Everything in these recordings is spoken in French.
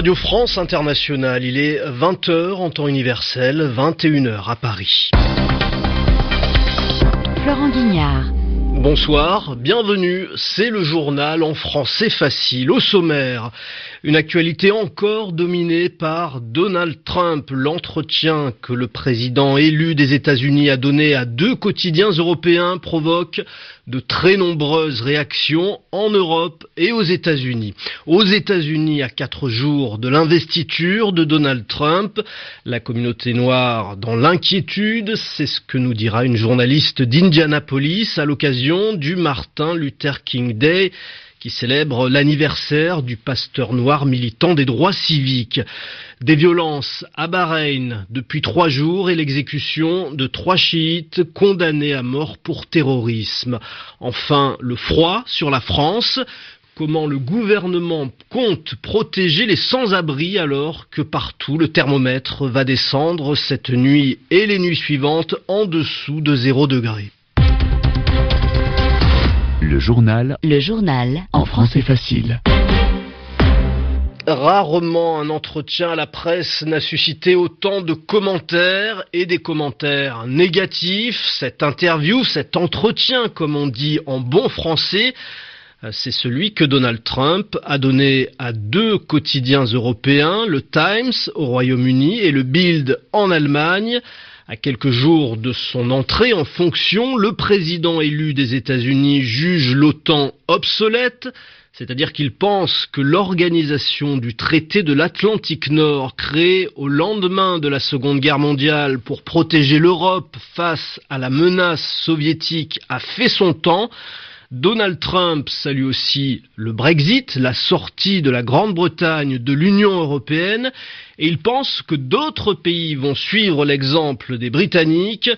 Radio France Internationale, il est 20h en temps universel, 21h à Paris. Florent Guignard. Bonsoir, bienvenue, c'est le journal en français facile. Au sommaire, une actualité encore dominée par Donald Trump, l'entretien que le président élu des États-Unis a donné à deux quotidiens européens provoque de très nombreuses réactions en Europe et aux États-Unis. Aux États-Unis, à quatre jours de l'investiture de Donald Trump, la communauté noire dans l'inquiétude, c'est ce que nous dira une journaliste d'Indianapolis à l'occasion du Martin Luther King Day qui célèbre l'anniversaire du pasteur noir militant des droits civiques. Des violences à Bahreïn depuis trois jours et l'exécution de trois chiites condamnés à mort pour terrorisme. Enfin, le froid sur la France. Comment le gouvernement compte protéger les sans-abri alors que partout le thermomètre va descendre cette nuit et les nuits suivantes en dessous de 0 degré? Le journal. Le journal. En français facile. Rarement un entretien à la presse n'a suscité autant de commentaires et des commentaires négatifs. Cette interview, cet entretien, comme on dit en bon français, c'est celui que Donald Trump a donné à deux quotidiens européens, le Times au Royaume-Uni et le Bild en Allemagne. À quelques jours de son entrée en fonction, le président élu des États-Unis juge l'OTAN obsolète, c'est-à-dire qu'il pense que l'organisation du traité de l'Atlantique Nord créé au lendemain de la Seconde Guerre mondiale pour protéger l'Europe face à la menace soviétique a fait son temps. Donald Trump salue aussi le Brexit, la sortie de la Grande-Bretagne de l'Union européenne, et il pense que d'autres pays vont suivre l'exemple des Britanniques.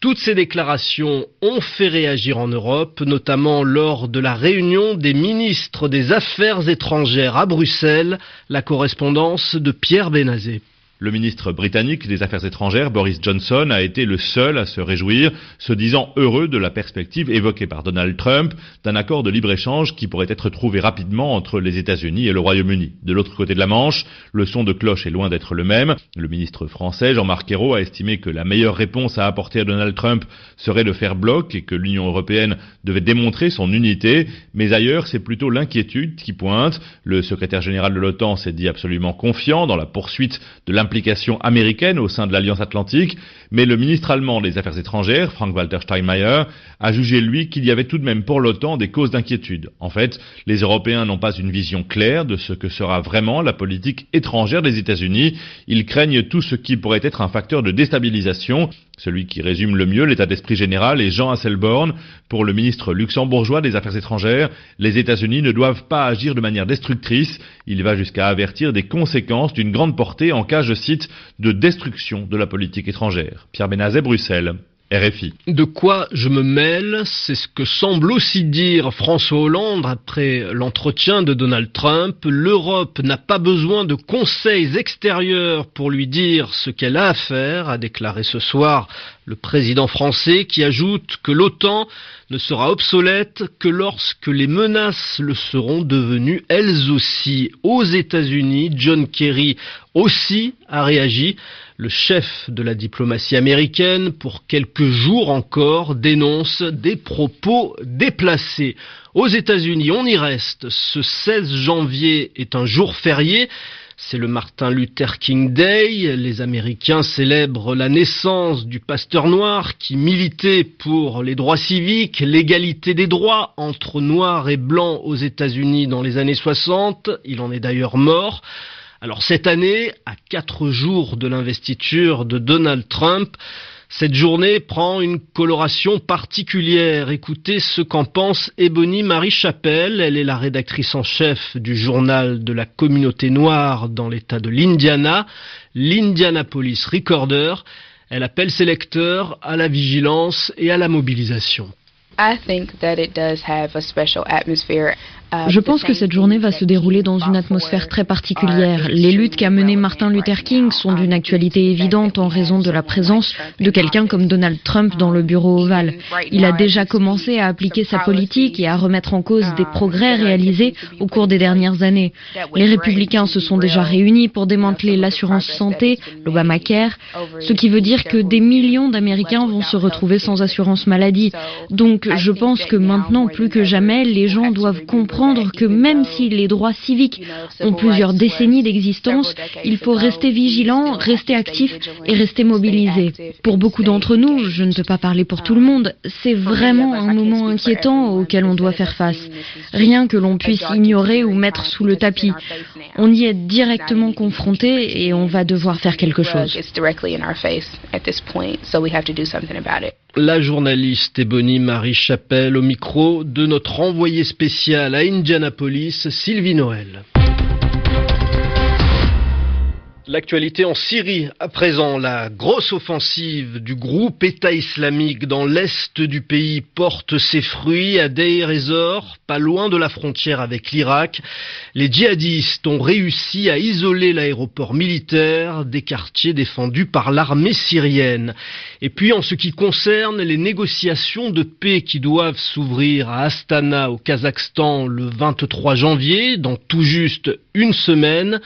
Toutes ces déclarations ont fait réagir en Europe, notamment lors de la réunion des ministres des Affaires étrangères à Bruxelles, la correspondance de Pierre Benazet. Le ministre britannique des Affaires étrangères, Boris Johnson, a été le seul à se réjouir, se disant heureux de la perspective évoquée par Donald Trump d'un accord de libre-échange qui pourrait être trouvé rapidement entre les États-Unis et le Royaume-Uni. De l'autre côté de la Manche, le son de cloche est loin d'être le même. Le ministre français, Jean-Marc Ayrault, a estimé que la meilleure réponse à apporter à Donald Trump serait de faire bloc et que l'Union européenne devait démontrer son unité. Mais ailleurs, c'est plutôt l'inquiétude qui pointe. Le secrétaire général de l'OTAN s'est dit absolument confiant dans la poursuite de implication américaine au sein de l'Alliance Atlantique, mais le ministre allemand des Affaires étrangères, Frank-Walter Steinmeier, a jugé lui qu'il y avait tout de même pour l'OTAN des causes d'inquiétude. En fait, les Européens n'ont pas une vision claire de ce que sera vraiment la politique étrangère des États-Unis. Ils craignent tout ce qui pourrait être un facteur de déstabilisation. Celui qui résume le mieux l'état d'esprit général est Jean Hasselborn. Pour le ministre luxembourgeois des Affaires étrangères, les États-Unis ne doivent pas agir de manière destructrice. Il va jusqu'à avertir des conséquences d'une grande portée en cas, je cite, de destruction de la politique étrangère. Pierre Benazet, Bruxelles. De quoi je me mêle, c'est ce que semble aussi dire François Hollande après l'entretien de Donald Trump. L'Europe n'a pas besoin de conseils extérieurs pour lui dire ce qu'elle a à faire, a déclaré ce soir le président français qui ajoute que l'OTAN ne sera obsolète que lorsque les menaces le seront devenues elles aussi. Aux États-Unis, John Kerry aussi a réagi. Le chef de la diplomatie américaine, pour quelques jours encore, dénonce des propos déplacés. Aux États-Unis, on y reste. Ce 16 janvier est un jour férié. C'est le Martin Luther King Day. Les Américains célèbrent la naissance du pasteur noir qui militait pour les droits civiques, l'égalité des droits entre noirs et blancs aux États-Unis dans les années 60. Il en est d'ailleurs mort. Alors cette année, à quatre jours de l'investiture de Donald Trump, cette journée prend une coloration particulière. Écoutez ce qu'en pense Ebony Marie Chapelle. Elle est la rédactrice en chef du journal de la communauté noire dans l'état de l'Indiana, l'Indianapolis Recorder. Elle appelle ses lecteurs à la vigilance et à la mobilisation. Je pense que cette journée va se dérouler dans une atmosphère très particulière. Les luttes qu'a menées Martin Luther King sont d'une actualité évidente en raison de la présence de quelqu'un comme Donald Trump dans le bureau ovale. Il a déjà commencé à appliquer sa politique et à remettre en cause des progrès réalisés au cours des dernières années. Les républicains se sont déjà réunis pour démanteler l'assurance santé, l'Obamacare, ce qui veut dire que des millions d'Américains vont se retrouver sans assurance maladie. Donc je pense que maintenant, plus que jamais, les gens doivent comprendre que même si les droits civiques ont plusieurs décennies d'existence, il faut rester vigilant, rester actif et rester mobilisé. Pour beaucoup d'entre nous, je ne peux pas parler pour tout le monde, c'est vraiment un moment inquiétant auquel on doit faire face. Rien que l'on puisse ignorer ou mettre sous le tapis. On y est directement confronté et on va devoir faire quelque chose la journaliste Ebony Marie Chapelle au micro de notre envoyé spécial à Indianapolis, Sylvie Noël. L'actualité en Syrie, à présent, la grosse offensive du groupe État islamique dans l'est du pays porte ses fruits à Deir ez-Zor, pas loin de la frontière avec l'Irak. Les djihadistes ont réussi à isoler l'aéroport militaire des quartiers défendus par l'armée syrienne. Et puis en ce qui concerne les négociations de paix qui doivent s'ouvrir à Astana au Kazakhstan le 23 janvier, dans tout juste une semaine,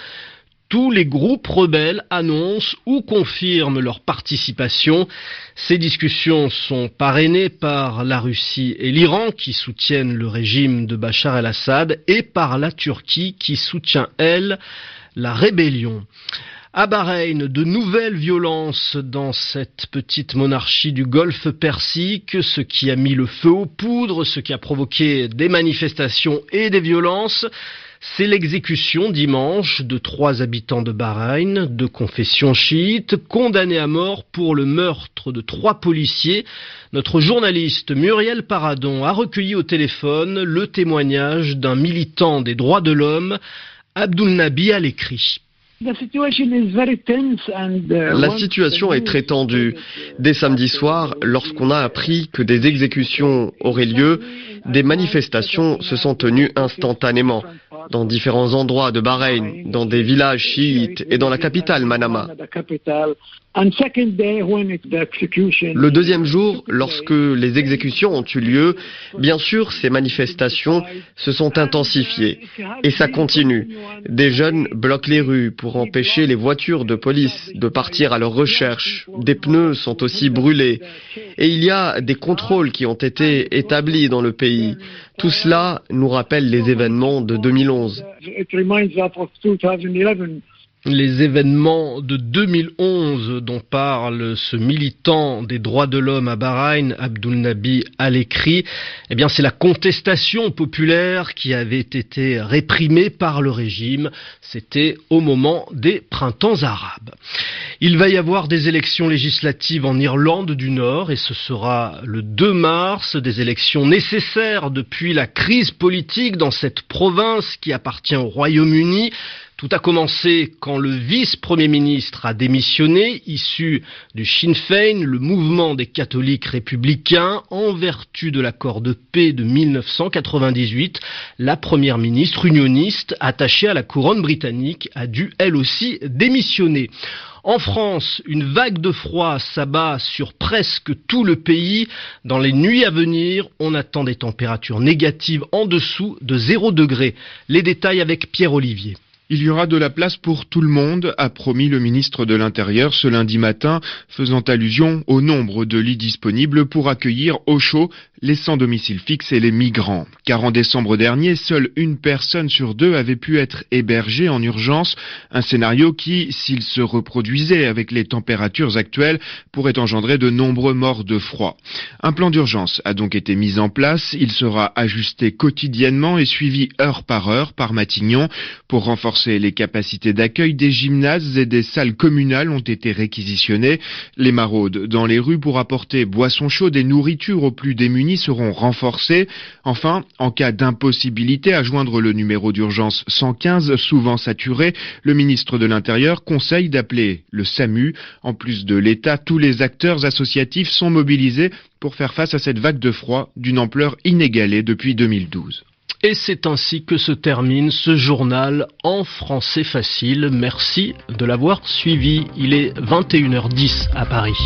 tous les groupes rebelles annoncent ou confirment leur participation. Ces discussions sont parrainées par la Russie et l'Iran qui soutiennent le régime de Bachar el-Assad et par la Turquie qui soutient, elle, la rébellion. À Bahreïn, de nouvelles violences dans cette petite monarchie du Golfe Persique, ce qui a mis le feu aux poudres, ce qui a provoqué des manifestations et des violences. C'est l'exécution dimanche de trois habitants de Bahreïn, de confession chiite, condamnés à mort pour le meurtre de trois policiers. Notre journaliste Muriel Paradon a recueilli au téléphone le témoignage d'un militant des droits de l'homme, Abdul Nabi écrit. La situation est très tendue. Dès samedi soir, lorsqu'on a appris que des exécutions auraient lieu, des manifestations se sont tenues instantanément dans différents endroits de Bahreïn, dans des villages chiites et dans la capitale Manama. Le deuxième jour, lorsque les exécutions ont eu lieu, bien sûr, ces manifestations se sont intensifiées. Et ça continue. Des jeunes bloquent les rues pour empêcher les voitures de police de partir à leur recherche. Des pneus sont aussi brûlés. Et il y a des contrôles qui ont été établis dans le pays. Tout cela nous rappelle les événements de 2011 les événements de 2011 dont parle ce militant des droits de l'homme à Bahreïn, Abdul Nabi Al-Ekri, eh bien c'est la contestation populaire qui avait été réprimée par le régime. C'était au moment des printemps arabes. Il va y avoir des élections législatives en Irlande du Nord et ce sera le 2 mars, des élections nécessaires depuis la crise politique dans cette province qui appartient au Royaume-Uni. Tout a commencé quand le vice-premier ministre a démissionné, issu du Sinn Féin, le mouvement des catholiques républicains, en vertu de l'accord de paix de 1998. La première ministre unioniste, attachée à la couronne britannique, a dû elle aussi démissionner. En France, une vague de froid s'abat sur presque tout le pays. Dans les nuits à venir, on attend des températures négatives en dessous de 0 degré. Les détails avec Pierre Olivier. Il y aura de la place pour tout le monde, a promis le ministre de l'Intérieur ce lundi matin, faisant allusion au nombre de lits disponibles pour accueillir au chaud les sans domicile fixe et les migrants. Car en décembre dernier, seule une personne sur deux avait pu être hébergée en urgence, un scénario qui, s'il se reproduisait avec les températures actuelles, pourrait engendrer de nombreux morts de froid. Un plan d'urgence a donc été mis en place, il sera ajusté quotidiennement et suivi heure par heure par Matignon pour renforcer Les capacités d'accueil des gymnases et des salles communales ont été réquisitionnées. Les maraudes dans les rues pour apporter boissons chaudes et nourriture aux plus démunis seront renforcées. Enfin, en cas d'impossibilité à joindre le numéro d'urgence 115, souvent saturé, le ministre de l'Intérieur conseille d'appeler le SAMU. En plus de l'État, tous les acteurs associatifs sont mobilisés pour faire face à cette vague de froid d'une ampleur inégalée depuis 2012. Et c'est ainsi que se termine ce journal en français facile. Merci de l'avoir suivi. Il est 21h10 à Paris.